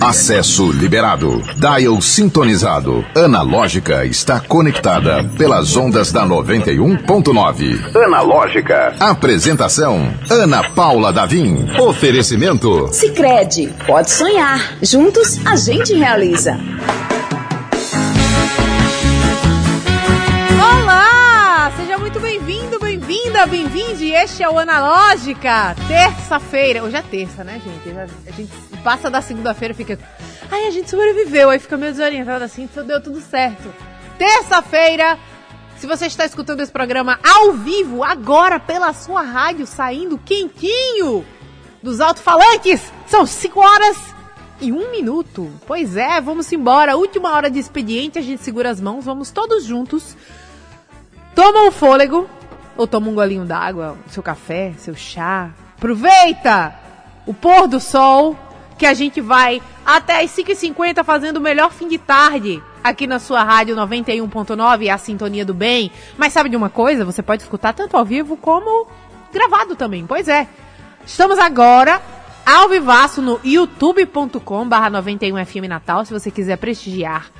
Acesso liberado. Dial sintonizado. Analógica está conectada pelas ondas da 91.9. Analógica. Apresentação: Ana Paula Davim. Oferecimento: Sicredi. Pode sonhar. Juntos a gente realiza. Olá! Seja muito bem-vindo, bem-vinda, bem-vinde. Este é o Analógica. Terça-feira. Hoje é terça, né, gente? A gente passa da segunda-feira e fica. Ai, a gente sobreviveu. Aí fica meio desorientado assim, deu tudo certo. Terça-feira. Se você está escutando esse programa ao vivo, agora pela sua rádio, saindo quentinho dos alto-falantes, são 5 horas e um minuto. Pois é, vamos embora. Última hora de expediente, a gente segura as mãos, vamos todos juntos. Toma um fôlego, ou toma um golinho d'água, seu café, seu chá. Aproveita o pôr do sol, que a gente vai até as 5h50 fazendo o melhor fim de tarde aqui na sua rádio 91.9, a sintonia do bem. Mas sabe de uma coisa? Você pode escutar tanto ao vivo como gravado também. Pois é. Estamos agora ao vivaço no youtube.com barra 91FM Natal, se você quiser prestigiar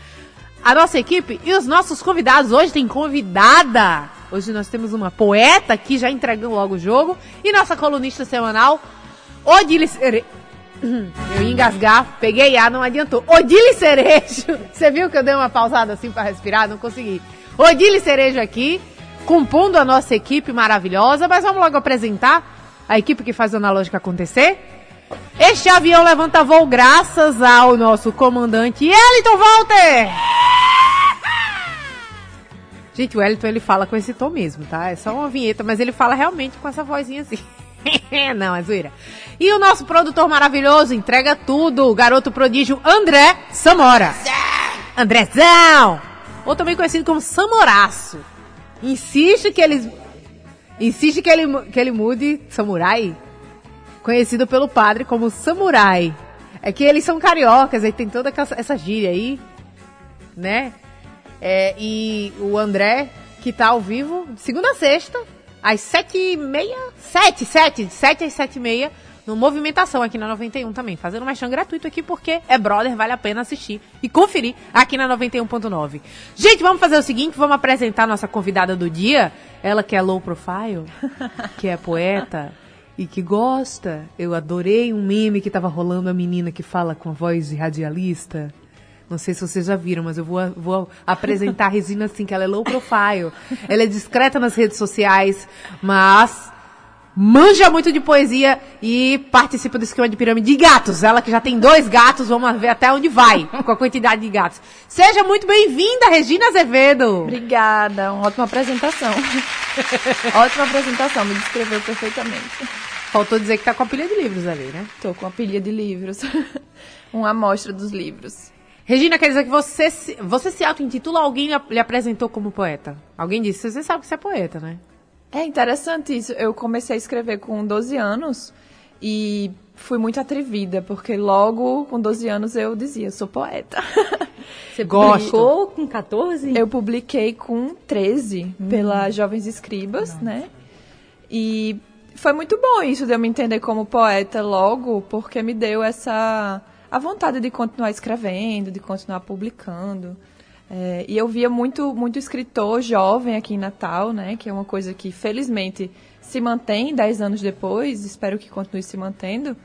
a nossa equipe e os nossos convidados. Hoje tem convidada. Hoje nós temos uma poeta aqui, já entregando logo o jogo. E nossa colunista semanal, Odile. Eu ia engasgar, peguei A, não adiantou. Odile Cerejo. Você viu que eu dei uma pausada assim para respirar? Não consegui. Odile Cerejo aqui, compondo a nossa equipe maravilhosa. Mas vamos logo apresentar a equipe que faz o Analógica acontecer. Este avião levanta voo graças ao nosso comandante Eliton Walter. Gente, o Eliton ele fala com esse tom mesmo, tá? É só uma vinheta, mas ele fala realmente com essa vozinha assim. Não, é zoeira. E o nosso produtor maravilhoso entrega tudo, o garoto prodígio André Samora. Andrezão! Ou também conhecido como Samoraço. Insiste que ele insiste que ele que ele mude samurai, conhecido pelo padre como samurai. É que eles são cariocas, aí tem toda essa gíria aí, né? É, e o André, que tá ao vivo, segunda a sexta, às sete e meia, sete, sete, sete às sete e meia, no Movimentação aqui na 91 também, fazendo um merchan gratuito aqui porque é brother, vale a pena assistir e conferir aqui na 91.9. Gente, vamos fazer o seguinte, vamos apresentar nossa convidada do dia, ela que é low profile, que é poeta e que gosta. Eu adorei um meme que tava rolando a menina que fala com a voz de radialista. Não sei se vocês já viram, mas eu vou, vou apresentar a Resina assim, que ela é low profile. Ela é discreta nas redes sociais, mas manja muito de poesia e participa do esquema de pirâmide de gatos. Ela que já tem dois gatos, vamos ver até onde vai com a quantidade de gatos. Seja muito bem-vinda, Regina Azevedo. Obrigada, uma ótima apresentação. ótima apresentação, me descreveu perfeitamente. Faltou dizer que tá com a pilha de livros ali, né? Tô com a pilha de livros. uma amostra dos livros. Regina, quer dizer que você, se- você se auto-intitula alguém lhe- apresentou como poeta? Alguém disse, você sabe que você é poeta, né? É interessante isso. Eu comecei a escrever com 12 anos e fui muito atrevida, porque logo com 12 anos eu dizia, sou poeta. Você publicou com 14? Eu publiquei com 13 pela Jovens Escribas, né? E foi muito bom isso de eu me entender como poeta logo, porque me deu essa a vontade de continuar escrevendo, de continuar publicando. É, e eu via muito muito escritor jovem aqui em Natal, né? Que é uma coisa que felizmente se mantém 10 anos depois, espero que continue se mantendo.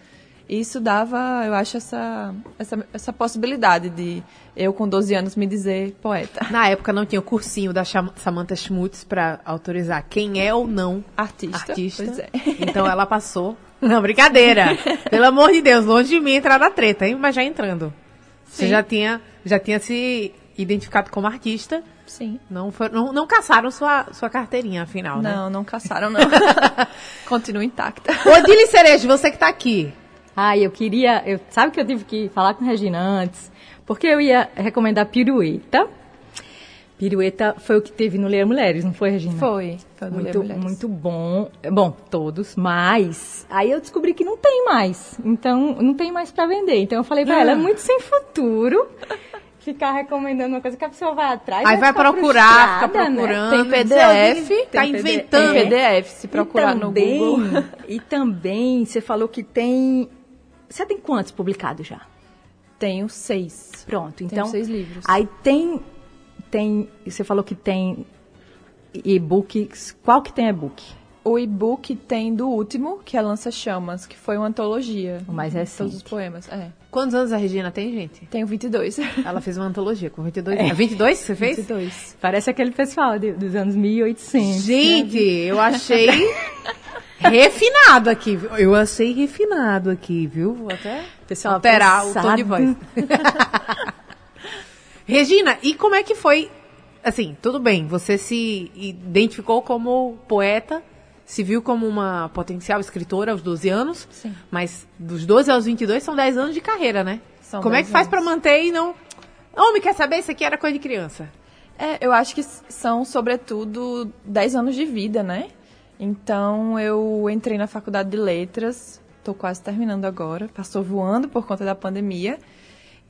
E isso dava, eu acho, essa, essa, essa possibilidade de eu, com 12 anos, me dizer poeta. Na época não tinha o cursinho da Samantha Schmutz pra autorizar quem é ou não Artista. artista. É. Então ela passou. Não, brincadeira. Pelo amor de Deus, longe de mim entrar na treta, hein? Mas já entrando. Você já tinha, já tinha se identificado como artista. Sim. Não, foi, não, não caçaram sua, sua carteirinha, afinal, né? Não, não caçaram, não. Continua intacta. Odile Cerejo, você que tá aqui. Ai, eu queria. Eu, sabe que eu tive que falar com a Regina antes? Porque eu ia recomendar Pirueta. Pirueta foi o que teve no Ler Mulheres, não foi, Regina? Foi. foi do Ler Muito, Mulheres. muito bom. Bom, todos, mas aí eu descobri que não tem mais. Então, não tem mais pra vender. Então eu falei pra ela, é muito sem futuro ficar recomendando uma coisa que a pessoa vai atrás. Aí vai procurar, fica frustrada, né? procurando. Tem PDF, alguém Tá tem inventando. Tem PDF, se procurar e no também, Google. E também, você falou que tem... Você tem quantos publicados já? Tenho seis. Pronto, então. Tenho seis livros. Aí tem. tem você falou que tem e-books. Qual que tem e-book? O e-book tem do último, que é Lança Chamas, que foi uma antologia. O mais recente. Todos os poemas, é. Quantos anos a Regina tem, gente? Tenho 22. Ela fez uma antologia com 22 anos. É 22 que você fez? 22. Parece aquele pessoal de- dos anos 1800. Gente, eu achei refinado aqui. viu? Eu achei refinado aqui, viu? Vou até Pessoal alterar o tom de voz. Regina, e como é que foi? Assim, tudo bem, você se identificou como poeta, se viu como uma potencial escritora aos 12 anos, Sim. mas dos 12 aos 22 são 10 anos de carreira, né? São como é 10 que faz pra manter e não... Homem, quer saber? Isso aqui era coisa de criança. É, eu acho que são, sobretudo, 10 anos de vida, né? Então, eu entrei na faculdade de letras, tô quase terminando agora, passou voando por conta da pandemia.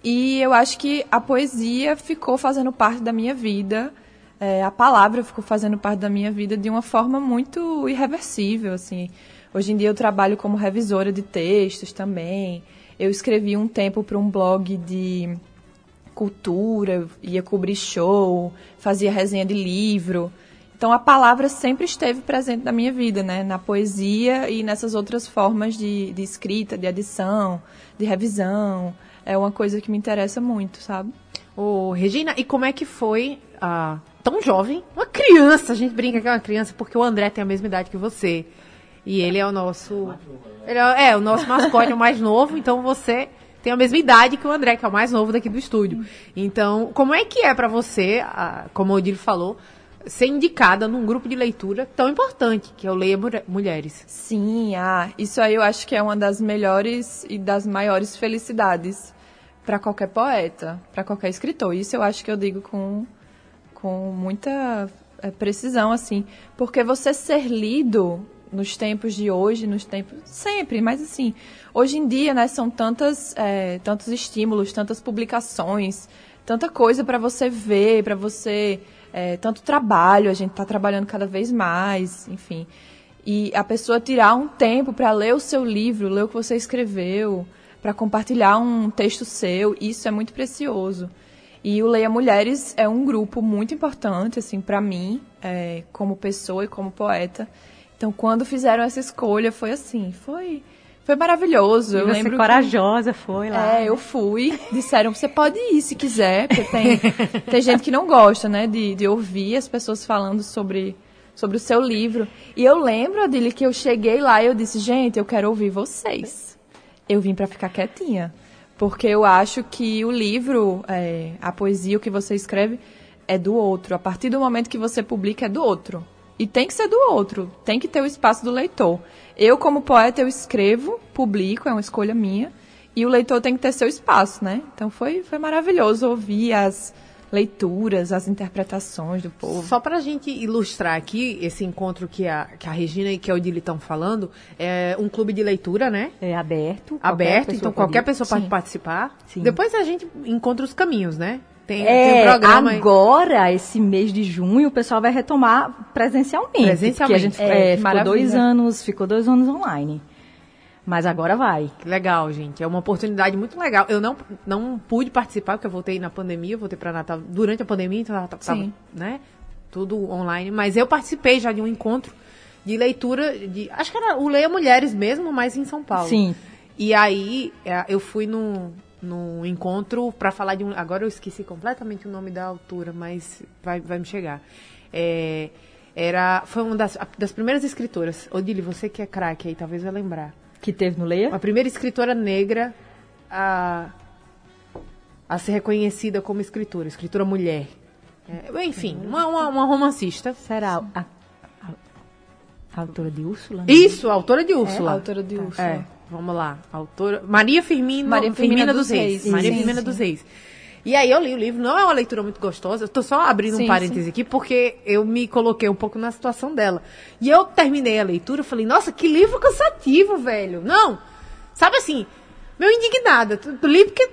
E eu acho que a poesia ficou fazendo parte da minha vida, é, a palavra ficou fazendo parte da minha vida de uma forma muito irreversível, assim. Hoje em dia eu trabalho como revisora de textos também. Eu escrevi um tempo para um blog de cultura, ia cobrir show, fazia resenha de livro. Então a palavra sempre esteve presente na minha vida, né? Na poesia e nessas outras formas de, de escrita, de edição, de revisão. É uma coisa que me interessa muito, sabe? Ô, Regina, e como é que foi ah, tão jovem? Uma criança, a gente brinca que é uma criança porque o André tem a mesma idade que você. E ele é o nosso. Ele é, é, o nosso mascote o mais novo, então você tem a mesma idade que o André, que é o mais novo daqui do estúdio. Então, como é que é pra você, ah, como o Odile falou, ser indicada num grupo de leitura tão importante, que é o Leia Mulheres? Sim, ah, isso aí eu acho que é uma das melhores e das maiores felicidades para qualquer poeta, para qualquer escritor. Isso eu acho que eu digo com, com muita eh, precisão, assim, porque você ser lido nos tempos de hoje, nos tempos sempre, mas assim, hoje em dia, né, são tantas, eh, tantos estímulos, tantas publicações, tanta coisa para você ver, para você é, tanto trabalho, a gente está trabalhando cada vez mais, enfim. E a pessoa tirar um tempo para ler o seu livro, ler o que você escreveu, para compartilhar um texto seu, isso é muito precioso. E o Leia Mulheres é um grupo muito importante, assim, para mim, é, como pessoa e como poeta. Então, quando fizeram essa escolha, foi assim, foi, foi maravilhoso. E eu você lembro que- corajosa foi lá. é, eu fui. Disseram, você pode ir se quiser, porque tem, tem gente que não gosta, né, de, de ouvir as pessoas falando sobre, sobre o seu livro. E eu lembro, Adília, que eu cheguei lá e eu disse, gente, eu quero ouvir vocês. Eu vim para ficar quietinha. Porque eu acho que o livro, é, a poesia, o que você escreve, é do outro. A partir do momento que você publica, é do outro. E tem que ser do outro. Tem que ter o espaço do leitor. Eu, como poeta, eu escrevo, publico, é uma escolha minha. E o leitor tem que ter seu espaço, né? Então foi, foi maravilhoso ouvir as leituras, as interpretações do povo. Só pra gente ilustrar aqui esse encontro que a, que a Regina e que a Odile estão falando, é um clube de leitura, né? É aberto. qualquer aberto, pessoa então pode qualquer pessoa pode Sim. participar. Sim. Depois a gente encontra os caminhos, né? Tem, tem É, um programa aí. agora, esse mês de junho, o pessoal vai retomar presencialmente. Presencialmente. Porque a gente É, é, ficou dois anos, ficou dois anos online. Mas agora vai. Legal, gente. É uma oportunidade muito legal. Eu não, não pude participar, porque eu voltei na pandemia, eu voltei para Natal durante a pandemia, então tava, tava, né? Tudo online. Mas eu participei já de um encontro de leitura de. Acho que era o Leia Mulheres mesmo, mas em São Paulo. Sim. E aí é, eu fui num, num encontro para falar de um. Agora eu esqueci completamente o nome da autora, mas vai, vai me chegar. É, era, foi uma das, das primeiras escritoras. Odile, você que é craque aí, talvez vai lembrar. Que teve no Leia. A primeira escritora negra a, a ser reconhecida como escritora, escritora mulher. É, enfim, uma, uma, uma romancista. Será a, a- a autora de Úrsula? né? Isso, a autora de É, Úrsula. a autora de Úrsula. É, vamos lá. Autora Maria Firmino, Maria Firmina dos Reis. Maria Sim, Firmina sim. dos Reis. E aí eu li o livro, não é uma leitura muito gostosa, eu tô só abrindo um Sim, parêntese aqui, porque eu me coloquei um pouco na situação dela. E eu terminei a leitura, falei, nossa, que livro cansativo, velho. Não, sabe assim, meio indignada. Li porque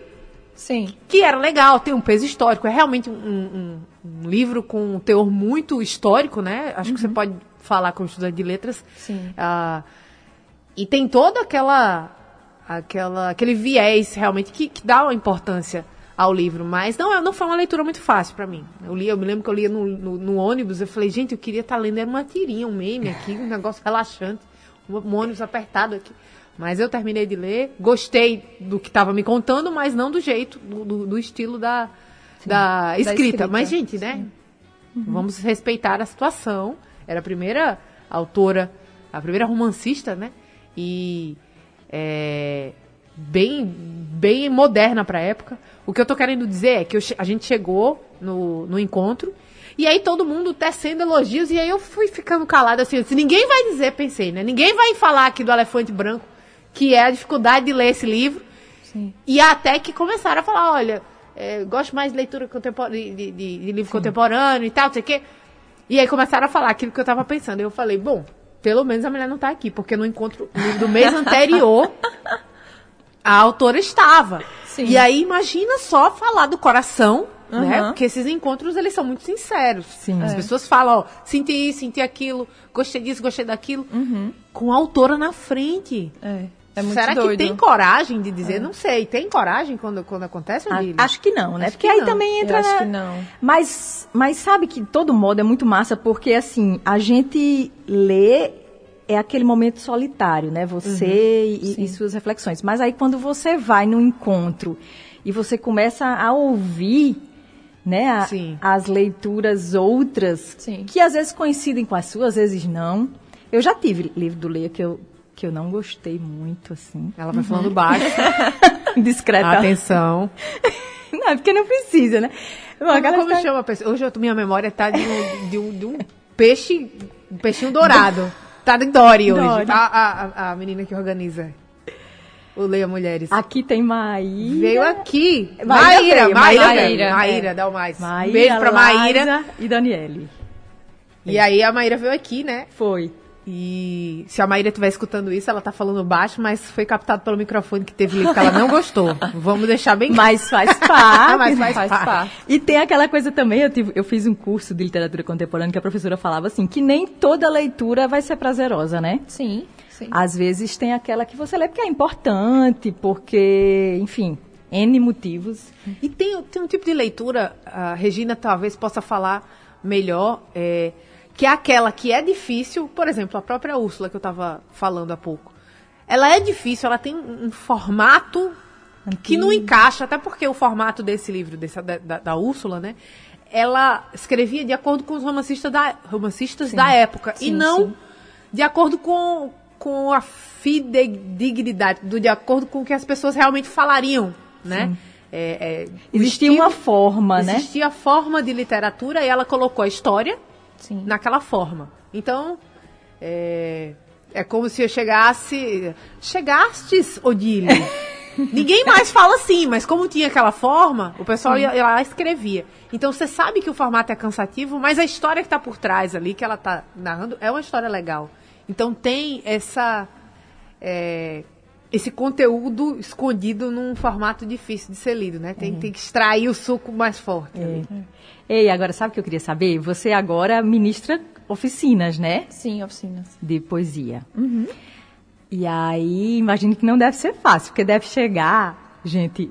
Sim. que era legal, tem um peso histórico. É realmente um, um- um livro com um teor muito histórico, né? Acho que você pode falar com estudante de letras. Sim. Ah, e tem toda aquela aquela, aquele viés realmente que, que dá uma importância ao livro, mas não, é, não foi uma leitura muito fácil para mim. Eu li, eu me lembro que eu lia no, no, no ônibus, eu falei, gente, eu queria estar tá lendo era uma tirinha, um meme aqui, um negócio relaxante, um, um ônibus apertado aqui. Mas eu terminei de ler, gostei do que estava me contando, mas não do jeito, do, do, do estilo da, da, escrita. da escrita. Mas, gente, né? Uhum. Vamos respeitar a situação. Era a primeira autora, a primeira romancista, né? E é, bem, bem moderna para a época. O que eu tô querendo dizer é que eu, a gente chegou no, no encontro e aí todo mundo tecendo elogios e aí eu fui ficando calada assim, assim, ninguém vai dizer, pensei, né? Ninguém vai falar aqui do elefante branco, que é a dificuldade de ler esse livro. Sim. E até que começaram a falar, olha, é, gosto mais de leitura contemporânea, de, de, de, livro Sim. contemporâneo e tal, não sei o quê. E aí começaram a falar aquilo que eu tava pensando. Eu falei, bom, pelo menos a mulher não tá aqui, porque no encontro do mês anterior a autora estava. Sim. E aí imagina só falar do coração, uhum. né? Porque esses encontros eles são muito sinceros. Sim. As é. pessoas falam, ó, senti isso, senti aquilo, gostei disso, gostei daquilo, uhum. com a autora na frente. É. É muito Será doido. que tem coragem de dizer? É. Não sei. Tem coragem quando, quando acontece, ah, Acho que não, né? Acho porque aí não. também entra. Eu acho que não. Mas, mas sabe que todo modo é muito massa, porque assim, a gente lê é aquele momento solitário, né? Você uhum, e, e, suas reflexões. Mas aí quando você vai no encontro e você começa a ouvir, né, a, as leituras outras, sim. que às vezes coincidem com as suas, às vezes não. Eu já tive livro do Leia que eu que eu não gostei muito, assim. Ela vai uhum. falando baixo. Discreta. Atenção. não, é porque não precisa, né? Como, como está... chama a pessoa? Hoje a minha memória tá de um, de um, de um peixe, um peixinho dourado. Tá de Dory hoje. A, a, a menina que organiza o Leia Mulheres. Aqui tem Maíra. Veio aqui. Maíra, Maíra, Maíra, Maíra, Maíra, dá o mais. Maíra, Beijo pra Maíra. e Daniele. E aí a Maíra veio aqui, né? Foi. E se a Maíra estiver escutando isso, ela tá falando baixo, mas foi captado pelo microfone que teve que ela não gostou. Vamos deixar bem Mas faz parte. mas faz, faz parte. parte. E tem aquela coisa também, eu, tive, eu fiz um curso de literatura contemporânea que a professora falava assim, que nem toda leitura vai ser prazerosa, né? Sim. Sim. Às vezes tem aquela que você lê porque é importante, porque, enfim, N motivos. E tem, tem um tipo de leitura, a Regina talvez possa falar melhor, é, que é aquela que é difícil, por exemplo, a própria Úrsula que eu estava falando há pouco. Ela é difícil, ela tem um, formato que não encaixa, até porque o formato desse livro, desse, da, da, da Úrsula, né? Ela escrevia de acordo com os romancistas da, romancistas da época sim, e não sim. de acordo com, com a fidedignidade, do, de acordo com o que as pessoas realmente falariam, né? É, é, existia estilo, uma forma, existia né? Existia a forma de literatura e ela colocou a história Sim. naquela forma. Então, é, é como se eu chegasse. Chegastes, Odile. Ninguém mais fala assim, mas como tinha aquela forma, o pessoal ia, ia lá escrevia. Então você sabe que o formato é cansativo, mas a história que está por trás ali, que ela está narrando, é uma história legal. Então tem essa. É, esse conteúdo escondido num formato difícil de ser lido, né? Tem, tem que extrair o suco mais forte. É. Ei, agora sabe o que eu queria saber? Você agora ministra oficinas, né? Sim, oficinas. De poesia. Uhum. E aí, imagino que não deve ser fácil, porque deve chegar gente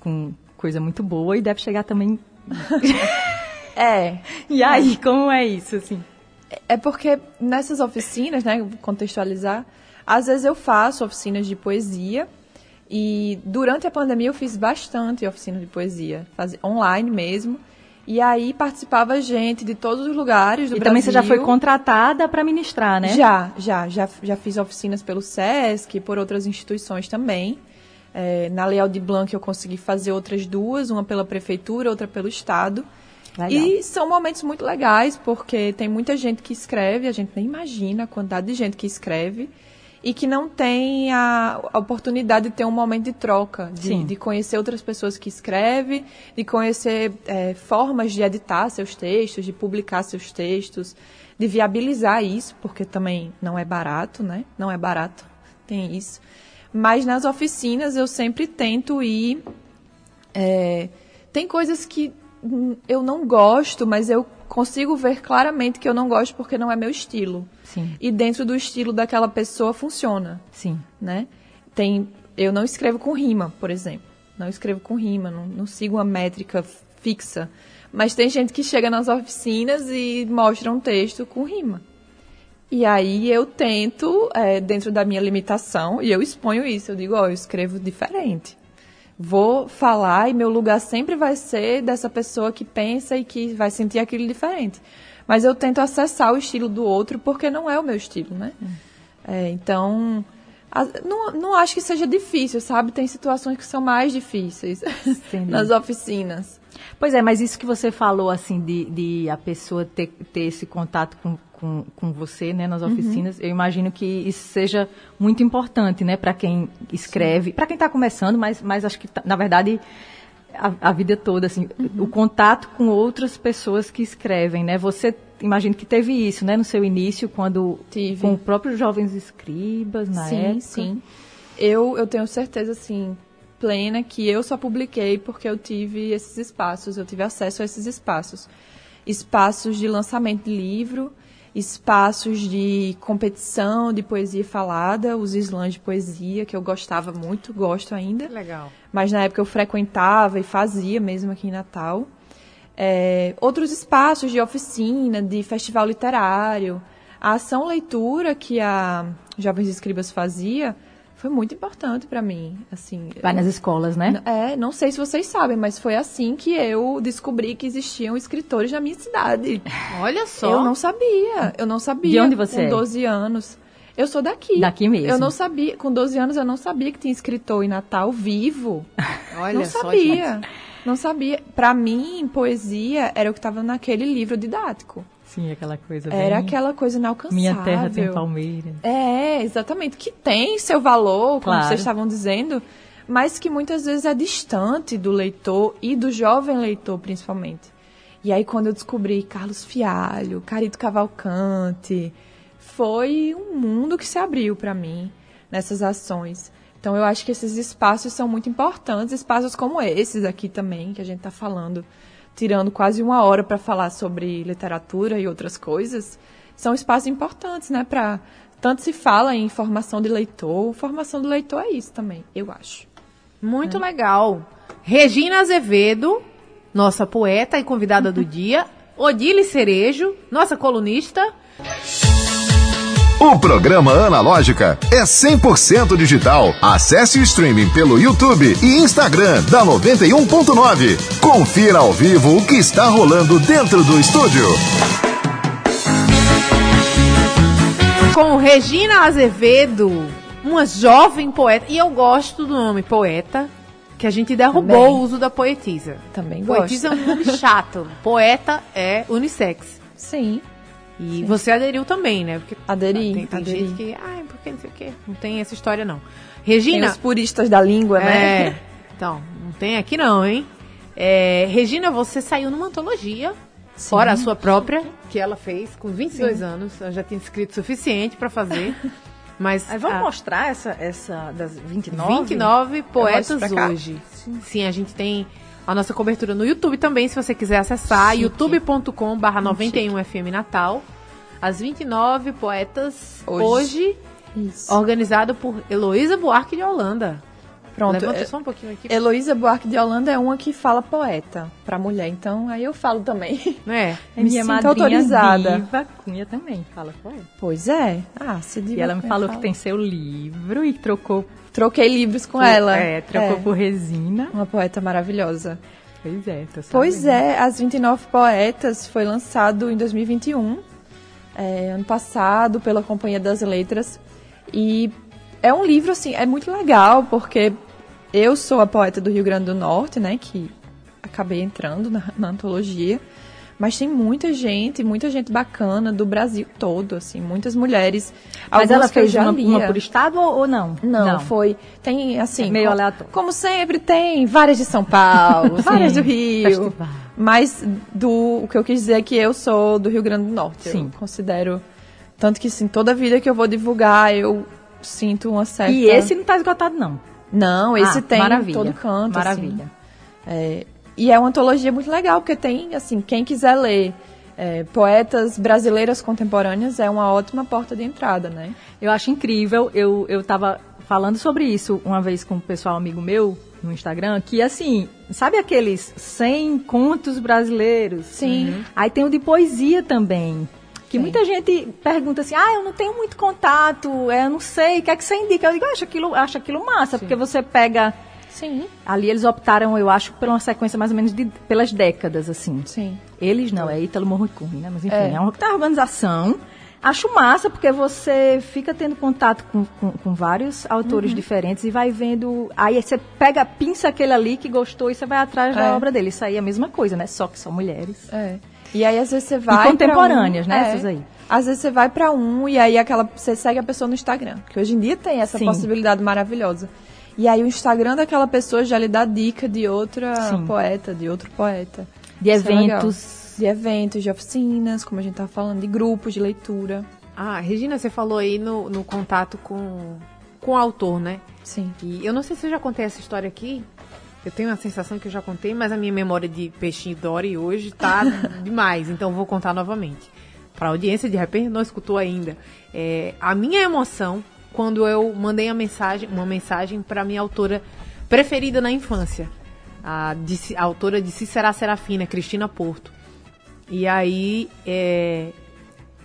com coisa muito boa e deve chegar também. é. E aí, como é isso, assim? É porque nessas oficinas, né, contextualizar, às vezes eu faço oficinas de poesia e durante a pandemia eu fiz bastante oficina de poesia, online mesmo. E aí participava gente de todos os lugares do e Brasil. E também você já foi contratada para ministrar, né? Já, já, já, já fiz oficinas pelo SESC, por outras instituições também. É, na Leal de Blanc eu consegui fazer outras duas, uma pela prefeitura, outra pelo estado. Legal. E são momentos muito legais, porque tem muita gente que escreve, a gente nem imagina a quantidade de gente que escreve e que não tem a, oportunidade de ter um momento de troca, de, de conhecer outras pessoas que escrevem, de conhecer é, formas de editar seus textos, de publicar seus textos, de viabilizar isso, porque também não é barato, né? Não é barato, tem isso. Mas nas oficinas eu sempre tento ir. É, tem coisas que eu não gosto, mas eu consigo ver claramente que eu não gosto porque não é meu estilo. Sim. E dentro do estilo daquela pessoa funciona. Sim. Né? tem, eu não escrevo com rima, por exemplo. Não escrevo com rima, não, não sigo uma métrica fixa. Mas tem gente que chega nas oficinas e mostra um texto com rima. E aí eu tento, é, dentro da minha limitação, e eu exponho isso, eu digo, ó, oh, eu escrevo diferente. Vou falar e meu lugar sempre vai ser dessa pessoa que pensa e que vai sentir aquilo diferente. Mas eu tento acessar o estilo do outro porque não é o meu estilo, né? Hum. É, então, não, não acho que seja difícil, sabe? Tem situações que são mais difíceis nas oficinas. Pois é, mas isso que você falou, assim, de, de a pessoa ter, ter esse contato com, com, com você, né, nas uhum. oficinas, uhum. eu imagino que isso seja muito importante, né, para quem escreve, para quem está começando, mas, mas acho que, na verdade, a, a vida toda, assim, uhum. o contato com outras pessoas que escrevem, né, você imagino que teve isso, né, no seu início, quando Tive. com próprios jovens escribas na sim, época. Sim, Eu eu tenho certeza assim plena que eu só publiquei porque eu tive esses espaços, eu tive acesso a esses espaços, espaços de lançamento de livro, espaços de competição de poesia falada, os slams de poesia que eu gostava muito, gosto ainda. Legal. Mas na época eu frequentava e fazia mesmo aqui em Natal é, outros espaços de oficina, de festival literário. A ação leitura que a Jovens Escribas fazia foi muito importante para mim, assim. Vai nas escolas, né? É, não sei se vocês sabem, mas foi assim que eu descobri que existiam escritores na minha cidade. Olha só. Eu não sabia, eu não sabia. De onde você com é? 12 anos. Eu sou daqui. Daqui mesmo. Eu não sabia, com 12 anos eu não sabia que tinha escritor em Natal vivo. Olha não só, sabia. Gente. Não sabia. Para mim, poesia era o que estava naquele livro didático. Sim, aquela coisa Era bem... aquela coisa inalcançável. Minha terra tem palmeiras. É, exatamente. Que tem seu valor, como claro. vocês estavam dizendo, mas que muitas vezes é distante do leitor e do jovem leitor, principalmente. E aí, quando eu descobri Carlos Fialho, Carito Cavalcante, foi um mundo que se abriu para mim nessas ações. Então eu acho que esses espaços são muito importantes, espaços como esses aqui também, que a gente está falando, tirando quase uma hora para falar sobre literatura e outras coisas, são espaços importantes, né? Para tanto se fala em formação de leitor, formação do leitor é isso também, eu acho. Muito é. legal. Regina Azevedo, nossa poeta e convidada do dia, Odile Cerejo, nossa colunista. O programa Analógica é 100% digital. Acesse o streaming pelo YouTube e Instagram da 91.9. Confira ao vivo o que está rolando dentro do estúdio. Com Regina Azevedo, uma jovem poeta, e eu gosto do nome poeta, que a gente derrubou Também. o uso da poetisa. Também Poetisa gosto. é um nome chato. Poeta é unissex. Sim. E Sim. você aderiu também, né? Porque aderi. Tem, tem aderi. gente que, ai, por que não sei o quê? Não tem essa história, não. Regina. Tem os puristas da língua, né? É. Então, não tem aqui não, hein? É, Regina, você saiu numa antologia, Sim. fora a sua própria, que ela fez com 22 Sim. anos. Ela já tinha escrito suficiente para fazer. Mas Aí vamos a... mostrar essa, essa das 29? 29 poetas hoje. Sim. Sim, a gente tem a nossa cobertura no YouTube também, se você quiser acessar, youtube.com barra 91FM Natal. As 29 poetas hoje, hoje organizado por Heloísa Buarque de Holanda. Pronto. Levanta só um pouquinho aqui. Heloísa Buarque de Holanda é uma que fala poeta para mulher, então aí eu falo também. É. é minha madrinha autorizada. Diva Cunha também fala poeta. Pois é. Ah, se E ela me falou fala. que tem seu livro e trocou Troquei livros com ela. É, trocou é. por Resina. Uma poeta maravilhosa. Pois é, tô Pois é, As 29 Poetas foi lançado em 2021, é, ano passado, pela Companhia das Letras. E é um livro, assim, é muito legal, porque eu sou a poeta do Rio Grande do Norte, né, que acabei entrando na, na antologia. Mas tem muita gente, muita gente bacana do Brasil todo, assim, muitas mulheres. Mas ela fez uma, uma, por estado ou não? não? Não, foi. Tem, assim. É meio aleatório. Como sempre, tem várias de São Paulo, várias do Rio. Festival. Mas do, o que eu quis dizer é que eu sou do Rio Grande do Norte. Sim. Eu considero. Tanto que, sim, toda vida que eu vou divulgar, eu sinto uma certa. E esse não está esgotado, não? Não, esse ah, tem maravilha. todo canto. Assim. Maravilha. Assim. É, e é uma antologia muito legal, porque tem, assim, quem quiser ler é, poetas brasileiras contemporâneas é uma ótima porta de entrada, né? Eu acho incrível. Eu, eu tava falando sobre isso uma vez com um pessoal amigo meu no Instagram, que assim, sabe aqueles 100 contos brasileiros? Sim. Uhum. Aí tem o de poesia também. Que Sim. muita gente pergunta assim, ah, eu não tenho muito contato, é, eu não sei, o que é que você indica? Eu digo, eu acho aquilo, acho aquilo massa, porque você pega... Sim. Ali eles optaram, eu acho, por uma sequência mais ou menos de, pelas décadas, assim. Sim. Eles não, é Ítalo Morricone, né? Mas enfim, É. é, uma organização. Acho massa, porque você fica tendo contato com, com, com vários autores Uhum. diferentes e vai vendo. Aí você pega, pinça aquele ali que gostou e você vai atrás É. da obra dele. Isso aí é a mesma coisa, né? Só que são mulheres. É. E aí, às vezes, você vai. pra contemporâneas, um- né, é. essas aí. Às vezes você vai pra um e aí aquela, você segue a pessoa no Instagram. Que hoje em dia tem essa Sim. possibilidade maravilhosa. E aí o Instagram daquela pessoa já lhe dá dica de outra Sim. poeta, de outro poeta. De Isso é eventos. De eventos, de oficinas, como a gente tá falando, de grupos de leitura. Ah, Regina, você falou aí no, no contato com, com o autor, né? Sim. E eu não sei se eu já contei essa história aqui. Eu tenho a sensação que eu já contei, mas a minha memória de peixinho Dory hoje tá demais, então eu vou contar novamente. Para a audiência, de repente, não escutou ainda. É, a minha emoção quando eu mandei a mensagem, uma mensagem para minha autora preferida na infância, a, de, a autora de Cícera Serafina, Cristina Porto. E aí, é,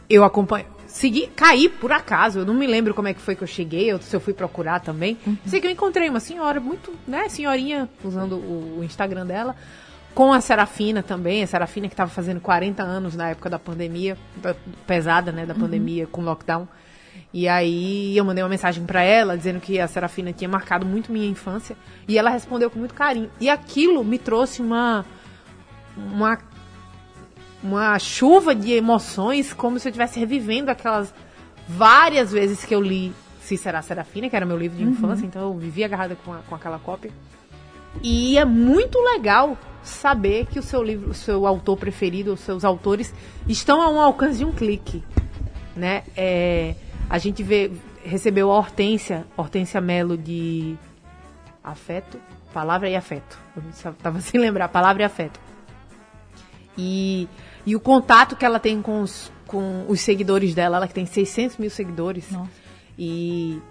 eu acompanho. Segui, caí por acaso, eu não me lembro como é que foi que eu cheguei, ou se eu fui procurar também. Sei que eu encontrei uma senhora, muito, né, senhorinha, usando o, o Instagram dela, com a Serafina também, a Serafina que estava fazendo 40 anos na época da pandemia, da- pesada, né, da pandemia, com lockdown. E aí eu mandei uma mensagem pra ela dizendo que a Serafina tinha marcado muito minha infância, e ela respondeu com muito carinho. E aquilo me trouxe uma uma uma chuva de emoções, como se eu estivesse revivendo aquelas várias vezes que eu li Cícera Serafina, que era meu livro de infância, então eu vivia agarrada com, a- com aquela cópia. E é muito legal saber que o seu livro, o seu autor preferido, os seus autores estão a um alcance de um clique, né? É, a gente vê, recebeu a Hortência, Hortência Melo de Afeto, Palavra e Afeto. Eu tava sem lembrar, Palavra e Afeto. E, e o contato que ela tem com os, com os seguidores dela, ela que tem 600 mil seguidores. E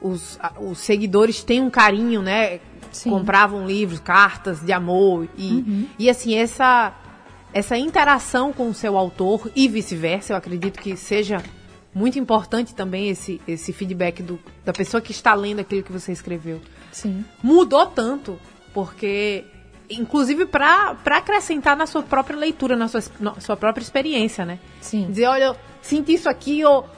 os, os seguidores têm um carinho, né? Sim. Compravam livros, cartas de amor. E, e assim, essa, essa interação com o seu autor e vice-versa, eu acredito que seja muito importante também esse, esse feedback do, da pessoa que está lendo aquilo que você escreveu Sim. mudou tanto, porque inclusive para acrescentar na sua própria leitura, na sua, na sua própria experiência, né? Sim. Dizer, olha, eu senti isso aqui, ou...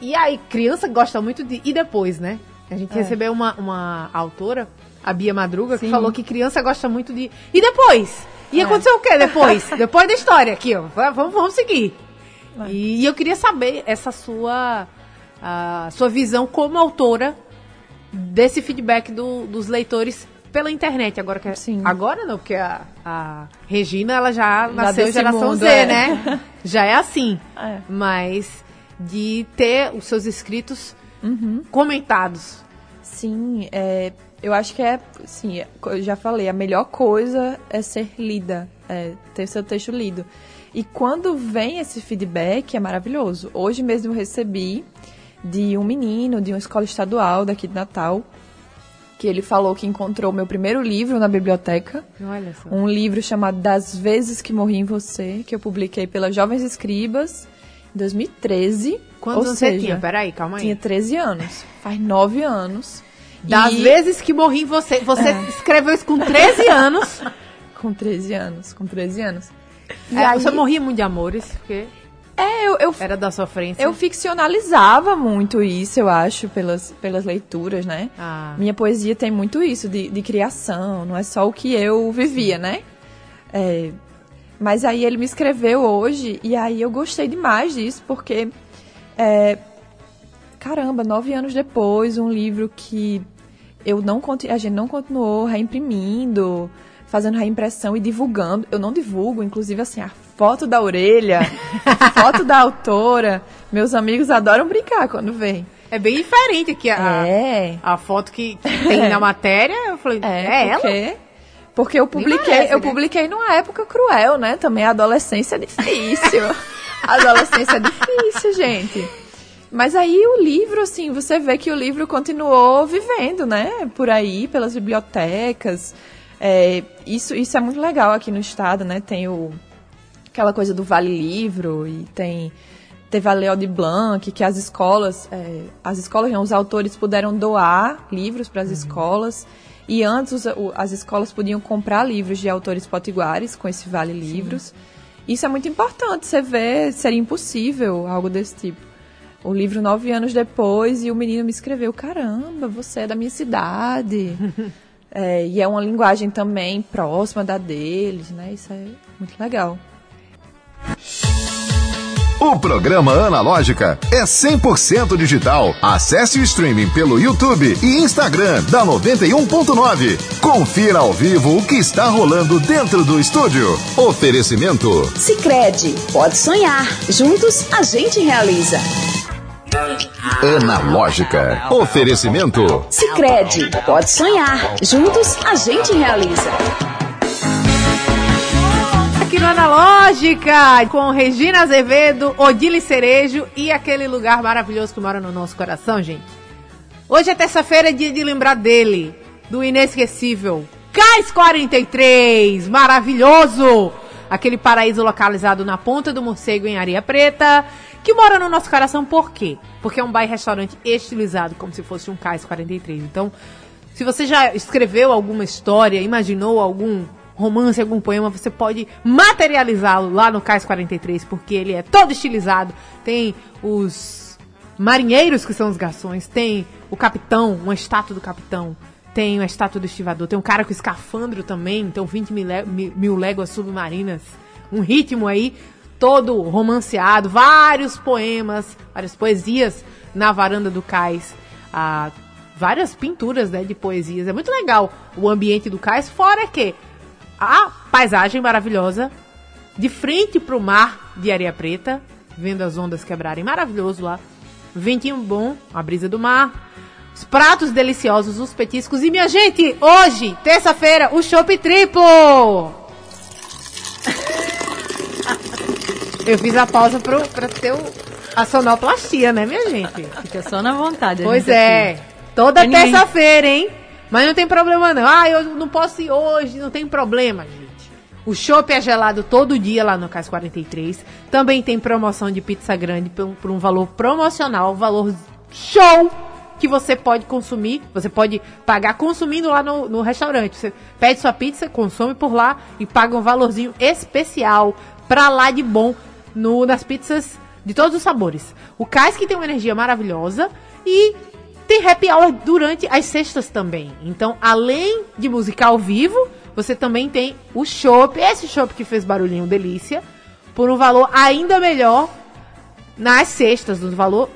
e aí, criança gosta muito de... E depois, né? A gente É. recebeu uma, uma autora, a Bia Madruga, que Sim. falou que criança gosta muito de... E depois? E É. aconteceu o quê depois? depois da história aqui, ó. Vamos, vamos seguir. É. E, eu queria saber essa sua, a sua visão como autora desse feedback do- dos leitores pela internet. Agora, que, Sim. agora não, porque a, a Regina ela já nasceu desse geração mundo, Z, é. né? Já é assim. É. Mas de ter os seus escritos Uhum. comentados. Sim, é, eu acho que é, sim, eu já falei, a melhor coisa é ser lida, é ter seu texto lido. E quando vem esse feedback, é maravilhoso. Hoje mesmo eu recebi de um menino de uma escola estadual daqui de Natal, que ele falou que encontrou meu primeiro livro na biblioteca, Olha só. um livro chamado Das Vezes que Morri em Você, que eu publiquei pela Jovens Escribas em 2013. Quantos anos seja, você tinha? Peraí, calma aí. Tinha 13 anos. Faz 9 anos. Das E- vezes que morri em você. Você escreveu isso com 13 anos. Com 13 anos, com 13 anos. E É, aí, Você morria muito de amores, porque é, eu, eu, era da sofrência. eu ficcionalizava muito isso, eu acho, pelas, pelas leituras, né? Ah. Minha poesia tem muito isso de, de criação, não é só o que eu vivia, né? É, mas aí ele me escreveu hoje e aí eu gostei demais disso, porque, é, caramba, nove anos depois, um livro que eu não conti- a gente não continuou reimprimindo, fazendo reimpressão e divulgando. Eu não divulgo, inclusive assim, a foto da orelha, a foto da autora. Meus amigos adoram brincar quando vem. É bem diferente aqui a, É. a foto que, que tem na matéria. Eu falei, é, É, ela? porque, porque eu publiquei, parece, eu né? publiquei numa época cruel, né? Também a adolescência é difícil. a adolescência é difícil, gente. Mas aí o livro, assim, você vê que o livro continuou vivendo, né? Por aí, pelas bibliotecas. É, isso, isso é muito legal aqui no estado, né? Tem o, aquela coisa do Vale Livro e tem teve a Leo de Blanc, que as escolas, é, as escolas, não, os autores puderam doar livros para as uhum. escolas. E antes os, o, as escolas podiam comprar livros de autores potiguares com esse Vale Livros. Sim. Isso é muito importante. Você vê, seria impossível algo desse tipo o livro nove anos depois e o menino me escreveu: Caramba, você é da minha cidade. é, e é uma linguagem também próxima da deles, né? Isso é muito legal. O programa Analógica é 100% digital. Acesse o streaming pelo YouTube e Instagram da 91.9. Confira ao vivo o que está rolando dentro do estúdio. Oferecimento. Sicredi, pode sonhar. Juntos a gente realiza. Analógica. Oferecimento. Sicredi, pode sonhar. Juntos a gente realiza. Aqui no Analógica, com Regina Azevedo, Odile Cerejo e aquele lugar maravilhoso que mora no nosso coração, gente. Hoje é terça-feira, é dia de lembrar dele, do inesquecível Cais 43, maravilhoso! Aquele paraíso localizado na ponta do morcego em Areia Preta que mora no nosso coração por quê? Porque é um bairro-restaurante estilizado, como se fosse um Cais 43. Então, se você já escreveu alguma história, imaginou algum romance, algum poema, você pode materializá-lo lá no Cais 43, porque ele é todo estilizado. Tem os marinheiros, que são os garçons, tem o capitão, uma estátua do capitão, tem uma estátua do estivador, tem um cara com escafandro também, então 20 mil, mil léguas submarinas. Um ritmo aí todo romanceado, vários poemas, várias poesias na varanda do cais, ah, várias pinturas né, de poesias. É muito legal o ambiente do cais, fora que a paisagem maravilhosa, de frente para o mar de areia preta, vendo as ondas quebrarem, maravilhoso lá. Ventinho bom, a brisa do mar, os pratos deliciosos, os petiscos. E minha gente, hoje, terça-feira, o chopp triplo! Eu fiz a pausa pro, pra ter o, a sonoplastia, né, minha gente? Fica só na vontade. Pois é. Aqui. Toda terça-feira, hein? Mas não tem problema não. Ah, eu não posso ir hoje, não tem problema, gente. O chopp é gelado todo dia lá no Cais 43. Também tem promoção de pizza grande por, por um valor promocional, valor show que você pode consumir, você pode pagar consumindo lá no, no restaurante. Você pede sua pizza, consome por lá e paga um valorzinho especial pra lá de bom no, nas pizzas de todos os sabores. O Cais que tem uma energia maravilhosa e tem happy hour durante as sextas também. Então, além de música ao vivo, você também tem o chopp, esse chopp que fez barulhinho delícia, por um valor ainda melhor nas sextas, no valor,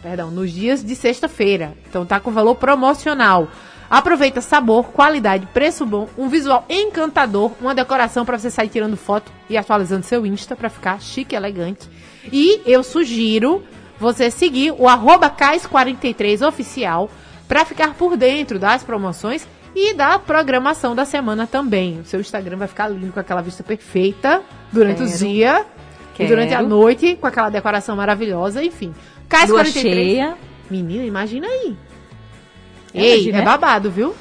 perdão, nos dias de sexta-feira. Então tá com valor promocional. Aproveita sabor, qualidade, preço bom, um visual encantador, uma decoração para você sair tirando foto e atualizando seu Insta para ficar chique e elegante. E eu sugiro você seguir o arroba Cais43 oficial para ficar por dentro das promoções e da programação da semana também. O seu Instagram vai ficar lindo com aquela vista perfeita durante Quero. o dia Quero. e durante a noite com aquela decoração maravilhosa, enfim. Cais 43. Cheia. Menina, imagina aí. Ei, é babado, viu?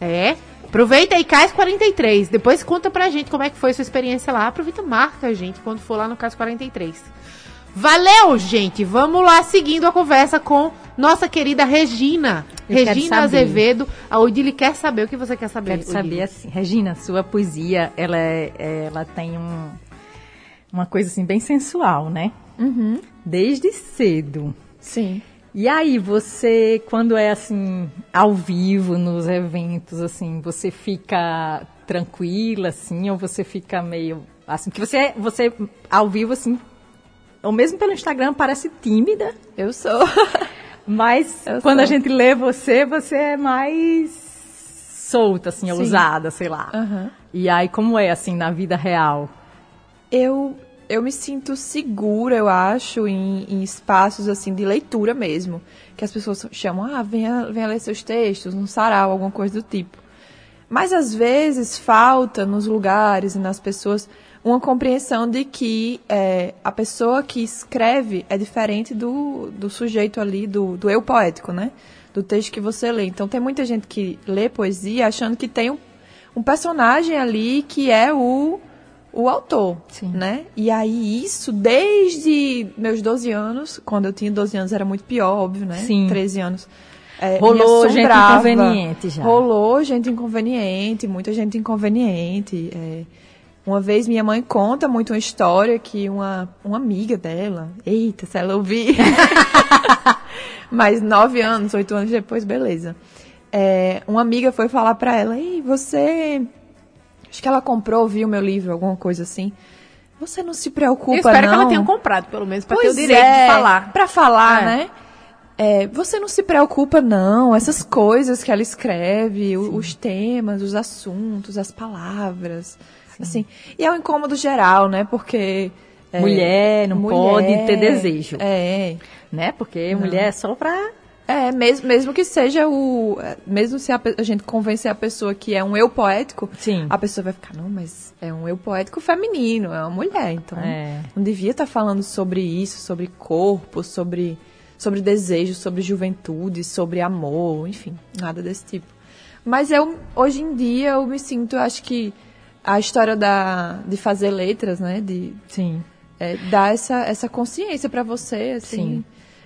É. Aproveita aí, Cais 43. Depois conta pra gente como é que foi a sua experiência lá. Aproveita marca a gente quando for lá no Cais 43. Valeu, gente! Vamos lá seguindo a conversa com nossa querida Regina. Eu Regina Azevedo. A Odile quer saber o que você quer saber. Quero saber assim, Regina, sua poesia, ela, é, ela tem um, uma coisa assim bem sensual, né? Uhum. Desde cedo. Sim. E aí, você, quando é assim, ao vivo, nos eventos, assim, você fica tranquila, assim, ou você fica meio, assim, que você, você, ao vivo, assim, ou mesmo pelo Instagram, parece tímida. Eu sou. Mas Eu quando sou. a gente lê você, você é mais solta, assim, Sim. ousada, sei lá. Uhum. E aí, como é, assim, na vida real? Eu eu me sinto segura, eu acho, em, em, espaços assim de leitura mesmo. Que as pessoas chamam, ah, venha, venha ler seus textos, num sarau, alguma coisa do tipo. Mas às vezes falta nos lugares e nas pessoas uma compreensão de que é, a pessoa que escreve é diferente do, do sujeito ali, do, do eu poético, né? Do texto que você lê. Então tem muita gente que lê poesia achando que tem um, um personagem ali que é o, o autor, Sim. né? E aí isso, desde meus 12 anos, quando eu tinha 12 anos era muito pior, óbvio, né? Sim. 13 anos. É, Rolou gente inconveniente já. Rolou gente inconveniente, muita gente inconveniente. é. Uma vez minha mãe conta muito uma história que uma, uma amiga dela, eita, se ela ouvir, mas nove anos, oito anos depois, beleza. É, uma amiga foi falar pra ela, ei, você, acho que ela comprou, viu meu livro, alguma coisa assim. Você não se preocupa, Eu espero não. que ela tenha comprado, pelo menos, pra ter o direito é, de falar. Pra falar, É. né? É, você não se preocupa, não. Essas coisas que ela escreve, o- os temas, os assuntos, as palavras. Assim. E é um incômodo geral, né? Porque. é, Mulher não pode ter desejo. É. Né? Porque mulher é só pra. É, mesmo, mesmo que seja o. Mesmo se a, a gente convencer a pessoa que é um eu poético, Sim. a pessoa vai ficar, não, mas é um eu poético feminino, é uma mulher, então. É. Não devia estar falando sobre isso, sobre corpo, sobre, sobre desejo, sobre juventude, sobre amor, enfim, nada desse tipo. Mas eu, hoje em dia, eu me sinto, acho que a história da, de fazer letras, né, de Sim. é, dar essa, essa consciência para você, assim, Sim.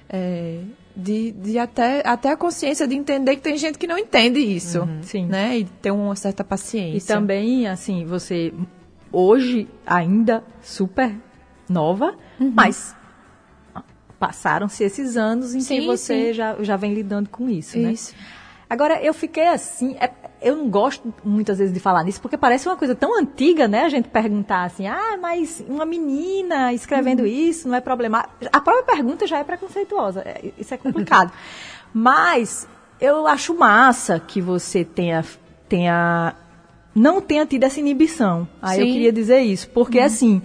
é, de, de até, até a consciência de entender que tem gente que não entende isso, sim. né, e ter uma certa paciência. E também, assim, você hoje ainda super nova, Uhum. mas passaram-se esses anos em que Sim, você sim. já, já vem lidando com isso, né? Isso. Agora, eu fiquei assim, é- eu não gosto muitas vezes de falar nisso, porque parece uma coisa tão antiga, né? A gente perguntar assim, ah, mas uma menina escrevendo Uhum. isso não é problema. A própria pergunta já é preconceituosa, é- isso é complicado. mas eu acho massa que você tenha, tenha não tenha tido essa inibição. Aí eu Sim. queria dizer isso, porque assim,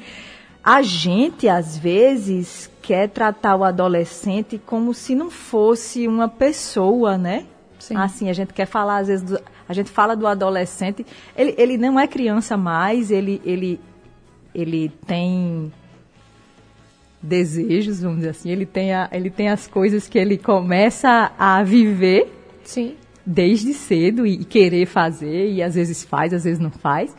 a gente às vezes quer tratar o adolescente como se não fosse uma pessoa, né? Sim. Assim, a gente quer falar às vezes do, a gente fala do adolescente, ele, ele não é criança mais, ele ele ele tem desejos, vamos dizer assim, ele tem, a, ele tem as coisas que ele começa a viver Sim. desde cedo e, e querer fazer, e às vezes faz, às vezes não faz.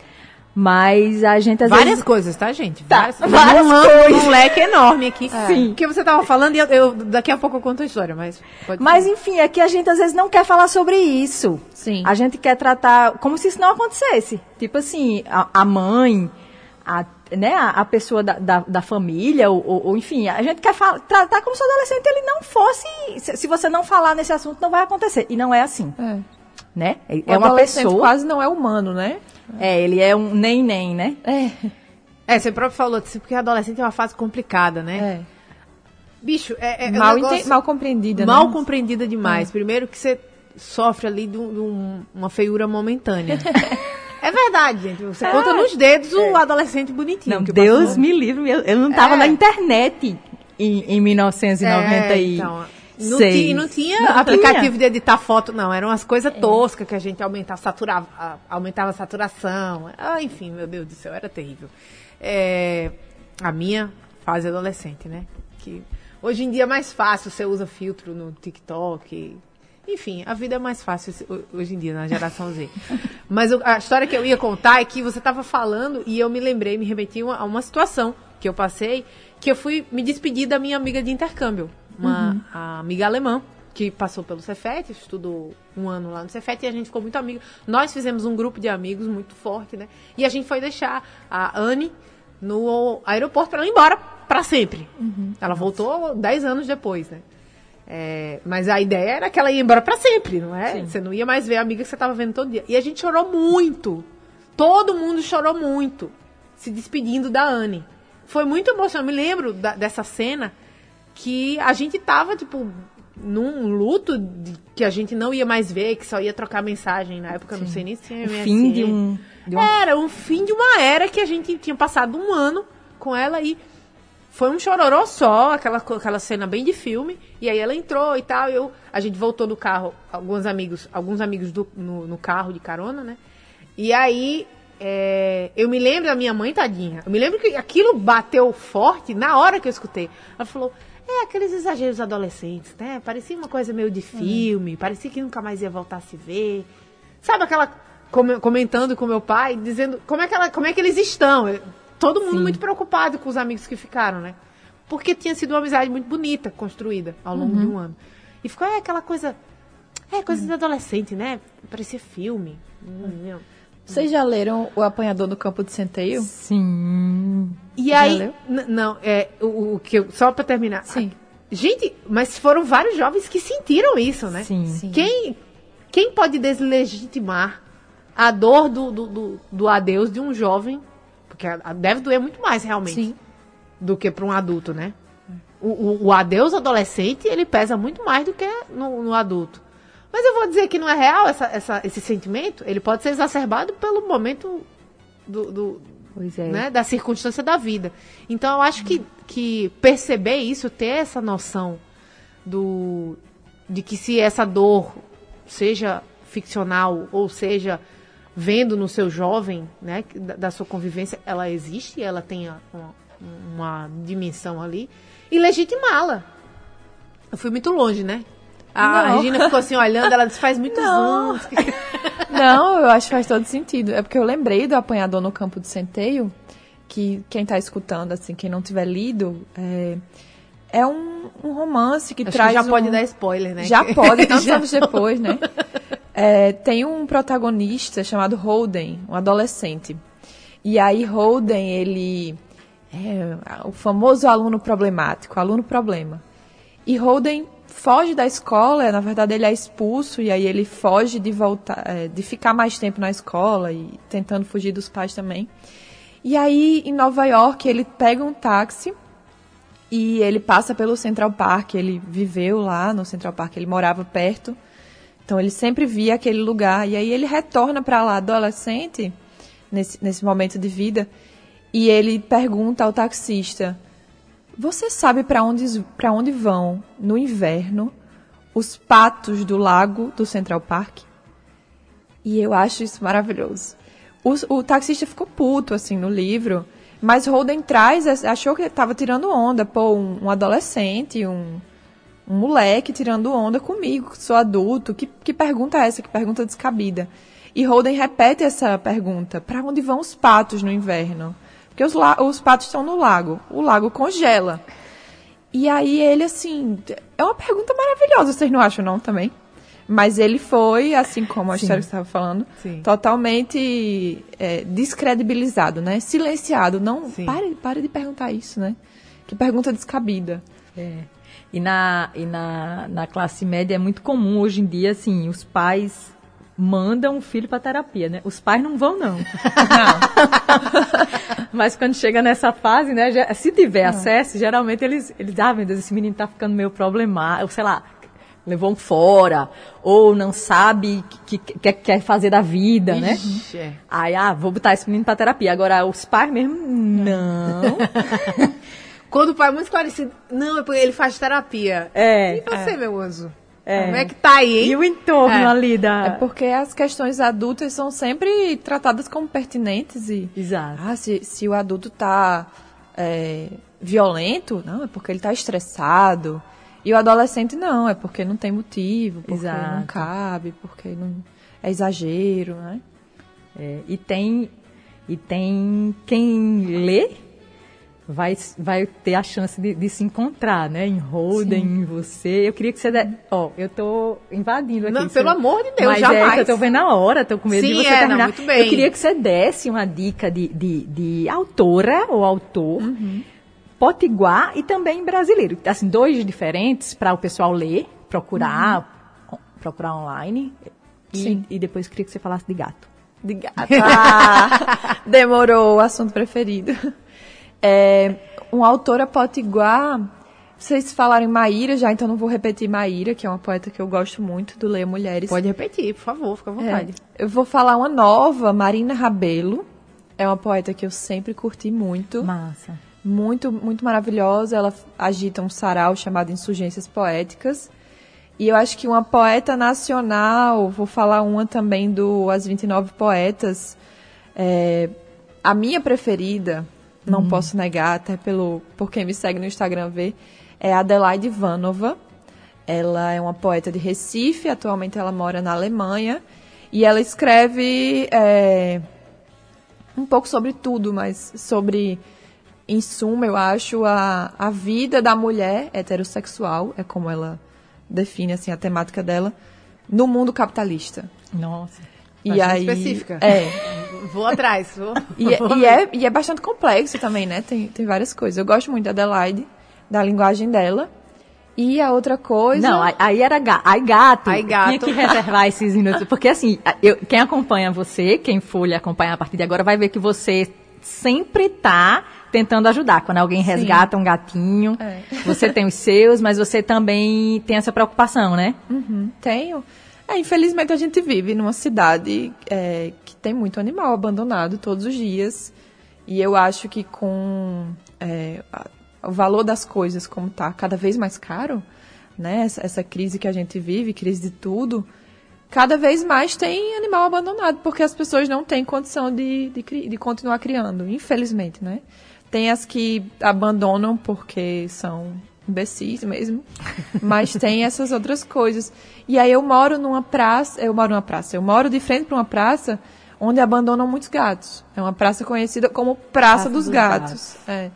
Mas a gente às Várias vezes. coisas, tá, gente? Tá, Várias, várias um, coisas. um leque enorme aqui. Sim. Porque você tava falando e eu, eu- daqui a pouco eu conto a história, mas pode Mas enfim, é que a gente às vezes não quer falar sobre isso. Sim. A gente quer tratar como se isso não acontecesse. Tipo assim, a, a mãe, a, né, a, a pessoa da, da, da família, ou, ou- ou, enfim, a gente quer fala- tratar como se o adolescente ele não fosse. Se, se você não falar nesse assunto, não vai acontecer. E não é assim, É. né? É, O é uma adolescente pessoa. quase não é humano, né? É, ele é um nem-nem, né? É. É, você próprio falou, assim, porque adolescente é uma fase complicada, né? É. Bicho, é, é um Mal, negócio ente- mal compreendida, mal né? compreendida demais. Primeiro que você sofre ali de, um- de um- uma feiura momentânea. é verdade, gente. Você conta nos dedos o adolescente bonitinho. Não, que Deus passou. me livre, eu, eu não tava É. na internet em, em 1990 É, e então, não, tinha, não tinha Não aplicativo tinha. de editar foto, não. Eram umas coisas toscas que a gente aumentava, saturava, a- aumentava a saturação. Ah, enfim, meu Deus do céu, era terrível. É, a minha fase adolescente, né? Que hoje em dia é mais fácil, você usa filtro no TikTok. Enfim, a vida é mais fácil hoje em dia, na geração Z. Mas a história que eu ia contar é que você estava falando e eu me lembrei, me remeti a uma situação que eu passei, que eu fui me despedir da minha amiga de intercâmbio, uma a amiga alemã, que passou pelo Cefet, estudou um ano lá no Cefet e a gente ficou muito amigo. Nós fizemos um grupo de amigos muito forte, né? E a gente foi deixar a Anne no aeroporto para ela ir embora para sempre. Ela voltou 10 anos depois, né? É, mas a ideia era que ela ia embora pra sempre, não é? Você não ia mais ver a amiga que você tava vendo todo dia. E a gente chorou muito. Todo mundo chorou muito. Se despedindo da Anne. Foi muito emocionante. Eu me lembro da- dessa cena que a gente tava, tipo, num luto que a gente não ia mais ver, que só ia trocar mensagem. Na época, eu não sei nem se tinha O MSN. fim de um. De uma Era um fim de uma era que a gente tinha passado um ano com ela e foi um chororô só, aquela, aquela cena bem de filme. E aí ela entrou e tal. Eu, a gente voltou no carro, alguns amigos, alguns amigos do, no, no carro de carona, né? E aí é, eu me lembro da minha mãe, tadinha. Eu me lembro que aquilo bateu forte na hora que eu escutei. Ela falou: é aqueles exageros adolescentes, né? Parecia uma coisa meio de filme, parecia que nunca mais ia voltar a se ver. Sabe aquela come- comentando com meu pai, dizendo como é que, ela, como é que eles estão? Todo mundo muito preocupado com os amigos que ficaram, né? Porque tinha sido uma amizade muito bonita construída ao longo de um ano. E ficou é, aquela coisa. É, coisa de adolescente, né? Parecia filme. Hum, Vocês já leram O Apanhador no Campo de Centeio? Sim. E Já aí. Não, é. O, o que eu, só pra terminar. Sim. Gente, mas foram vários jovens que sentiram isso, né? Sim. Sim. Quem, quem pode deslegitimar a dor do, do, do, do adeus de um jovem? Porque deve doer muito mais, realmente, Sim. do que para um adulto, né? O, o, o adeus adolescente, ele pesa muito mais do que no, no adulto. Mas eu vou dizer que não é real essa, essa, esse sentimento. Ele pode ser exacerbado pelo momento do, do, é. né, da circunstância da vida. Então eu acho que, que perceber isso, ter essa noção do de que se essa dor seja ficcional ou seja vendo no seu jovem, né, da, da sua convivência, ela existe, ela tem uma, uma dimensão ali e legitimá-la. Eu fui muito longe, né? A Não. Regina ficou assim olhando, ela disse faz muitos Não. anos. Não, eu acho que faz todo sentido. É porque eu lembrei do Apanhador no Campo de Centeio, que quem tá escutando, assim, quem não tiver lido, é, é um, um romance que Acho traz que já um- pode dar spoiler, né? Já pode, tantos anos depois, né? É, tem um protagonista chamado Holden, um adolescente. E aí Holden, ele é o famoso aluno problemático, aluno problema. E Holden foge da escola, na verdade ele é expulso e aí ele foge de voltar, é, de ficar mais tempo na escola e tentando fugir dos pais também. E aí em Nova York ele pega um táxi e ele passa pelo Central Park, ele viveu lá no Central Park, ele morava perto. Então ele sempre via aquele lugar. E aí ele retorna para lá adolescente, nesse, nesse momento de vida, e ele pergunta ao taxista: Você sabe para onde, onde vão, no inverno, os patos do lago do Central Park? E eu acho isso maravilhoso. O, o taxista ficou puto, assim, no livro. Mas Holden traz, achou que estava tirando onda. Pô, um, um adolescente, um, um moleque tirando onda comigo, que sou adulto. Que, que pergunta é essa? Que pergunta descabida. E Holden repete essa pergunta. Para onde vão os patos no inverno? Porque os, os patos estão no lago. O lago congela. E aí ele, assim... É uma pergunta maravilhosa, vocês não acham não também? Mas ele foi, assim como a história que estava falando, Sim. totalmente é, descredibilizado, né? Silenciado. Não, Sim. pare, pare de perguntar isso, né? Que pergunta descabida. É. E, na, e na, na classe média é muito comum hoje em dia, assim, os pais mandam o filho para terapia, né? Os pais não vão, não. Mas quando chega nessa fase, né? já- se tiver acesso, geralmente eles, eles, ah, meu Deus, esse menino tá ficando meio problemático, sei lá, levou um fora, ou não sabe o que, que, que quer fazer da vida, né? Ixi, é. Aí, ah, vou botar esse menino pra terapia. Agora, os pais mesmo, não. Quando o pai é muito esclarecido, não, é porque ele faz terapia. É. E você, meu anjo? É. Como é que tá aí, hein? E o entorno É. ali da... É porque as questões adultas são sempre tratadas como pertinentes e... Exato. Ah, se, se o adulto tá é, violento, não, é porque ele tá estressado. E o adolescente não, é porque não tem motivo, porque não Exato. cabe, porque não é exagero, né? É, e tem e tem quem lê vai, vai ter a chance de, de se encontrar, né? Em Holden, em você. Eu queria que você... De... Ó, eu tô invadindo aqui. Não, você- pelo amor de Deus, Mas jamais. é eu tô vendo a hora, tô com medo Sim, de você é, não, terminar. muito bem. Eu queria que você desse uma dica de, de, de autora ou autor Uhum. potiguar e também brasileiro. Assim, dois diferentes para o pessoal ler, procurar, Uhum. procurar online. E, Sim. e depois queria que você falasse de gato. De gato. Ah, demorou o assunto preferido. É, um autora potiguar. Vocês falaram em Maíra já, então não vou repetir Maíra, que é uma poeta que eu gosto muito, do Ler Mulheres. Pode repetir, por favor, fica à vontade. É, eu vou falar uma nova, Marina Rabelo. É uma poeta que eu sempre curti muito. Massa. Muito, muito maravilhosa. Ela agita um sarau chamado Insurgências Poéticas. E eu acho que uma poeta nacional, vou falar uma também do As 29 Poetas, É, a minha preferida, não posso negar, até pelo por quem me segue no Instagram ver, é a Adelaide Ivanova. Ela é uma poeta de Recife, atualmente ela mora na Alemanha. E ela escreve é, um pouco sobre tudo, mas sobre, em suma, eu acho, a, a vida da mulher heterossexual, é como ela define assim, a temática dela, no mundo capitalista. Nossa. E aí, específica. É, Vou atrás. Vou, e, é- vou e é, e é bastante complexo também, né? Tem, tem várias coisas. Eu gosto muito da Adelaide, da linguagem dela. E a outra coisa. Não, aí- era gato. Aí gato. Aí gato. Tinha que reservar esses minutos. Porque assim, eu- quem acompanha você, quem for lhe acompanhar a partir de agora, vai ver que você sempre tá tentando ajudar. Quando alguém resgata um gatinho, É. você tem os seus, mas você também tem essa preocupação, né? Uhum, tenho. É, infelizmente a gente vive numa cidade é, tem muito animal abandonado todos os dias. E eu acho que com é, o valor das coisas como tá cada vez mais caro, né? Essa, essa crise que a gente vive, crise de tudo, cada vez mais tem animal abandonado, porque as pessoas não têm condição de, de, de continuar criando, infelizmente, né? Tem as que abandonam porque são imbecis mesmo, mas tem essas outras coisas. E aí eu moro numa praça, eu moro numa praça, eu moro de frente para uma praça onde abandonam muitos gatos. É uma praça conhecida como Praça, Praça dos, dos Gatos. É.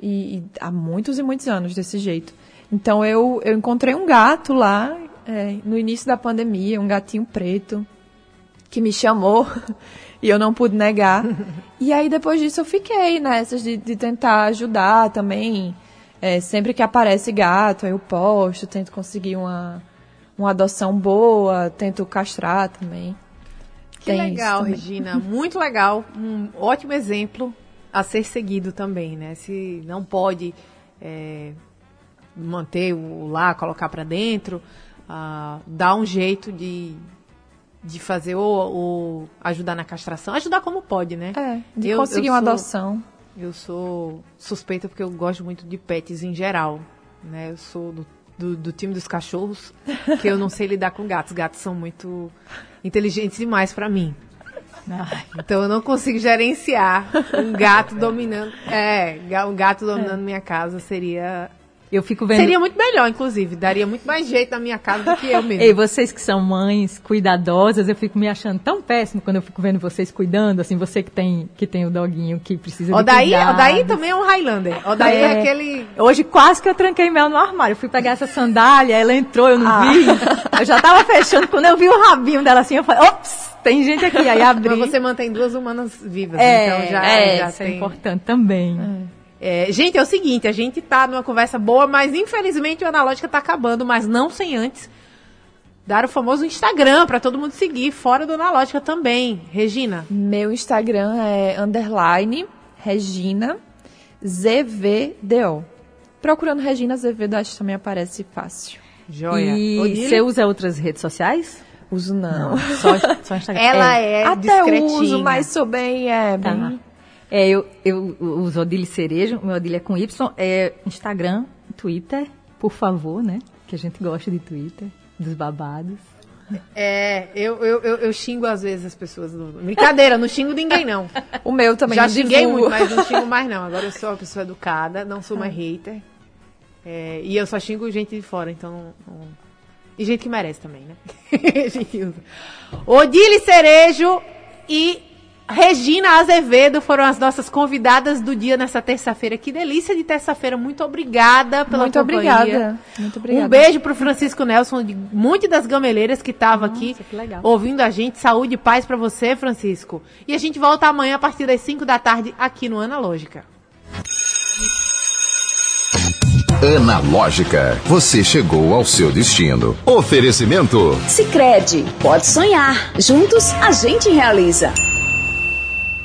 E, e há muitos e muitos anos desse jeito. Então eu, eu encontrei um gato lá é, no início da pandemia, um gatinho preto, que me chamou e eu não pude negar. e aí depois disso eu fiquei nessas de, de tentar ajudar também. É, sempre que aparece gato, eu posto, tento conseguir uma, uma adoção boa, tento castrar também. Que Tem legal. Regina. Muito legal. Um ótimo exemplo a ser seguido também, né? Se não pode é, manter o lá, colocar para dentro, ah, dá um jeito de, de fazer ou, ou ajudar na castração, ajudar como pode, né? É, de Eu- conseguir eu uma sou- adoção. Eu sou suspeita porque eu gosto muito de pets em geral, né? Eu sou do, do, do time dos cachorros, que eu não sei lidar com gatos. Gatos são muito inteligentes demais para mim. Então eu não consigo gerenciar um gato dominando. É, um gato dominando minha casa seria. Eu fico vendo. Seria muito melhor, inclusive. Daria muito mais jeito na minha casa do que eu mesmo. Ei, vocês que são mães cuidadosas, eu fico me achando tão péssimo quando eu fico vendo vocês cuidando, assim, você que tem, que tem o doguinho que precisa O de daí, cuidado. o daí também é um Highlander. O daí é, É. aquele. Hoje quase que eu tranquei Mel no armário. Eu fui pegar essa sandália, ela entrou, eu não Ah. vi. Eu já tava fechando. Quando eu vi o rabinho dela assim, eu falei, ops, tem gente aqui. Aí abri. Mas você mantém duas humanas vivas, é, então já, é, já isso é tem. importante também. É, gente, é o seguinte, a gente tá numa conversa boa, mas infelizmente o Analógica tá acabando, mas não sem antes dar o famoso Instagram pra todo mundo seguir, fora do Analógica também. Regina, Meu Instagram é underline Regina ZVDO. Procurando Regina Azevedo, acho que também aparece fácil. joia. E Odile? você usa outras redes sociais? Uso não. Só, só Instagram. Ela é, Até discretinha. uso, mas sou bem, é, Tá. bem... É, eu, eu uso Odile Cerejo, meu Odile é com Y, é Instagram, Twitter, por favor, né? Que a gente gosta de Twitter, dos babados. É, eu, eu, eu, eu xingo às vezes as pessoas. No... Brincadeira, não xingo ninguém não. O meu também Já xinguei divulgo. muito, mas não xingo mais não. Agora eu sou uma pessoa educada, não sou mais hater. É, e eu só xingo gente de fora, então... não- E gente que merece também, né? A gente usa. Odile Cerejo e Regina Azevedo foram as nossas convidadas do dia nessa terça-feira. Que delícia de terça-feira. Muito obrigada pela Muito companhia. obrigada. Muito obrigada. Um beijo pro Francisco Nelson, de Monte das Gameleiras, que estava aqui que ouvindo a gente. Saúde e paz pra você, Francisco. E a gente volta amanhã a partir das 5 da tarde aqui no Analógica. Analógica, você chegou ao seu destino. Oferecimento Sicredi, pode sonhar. Juntos a gente realiza.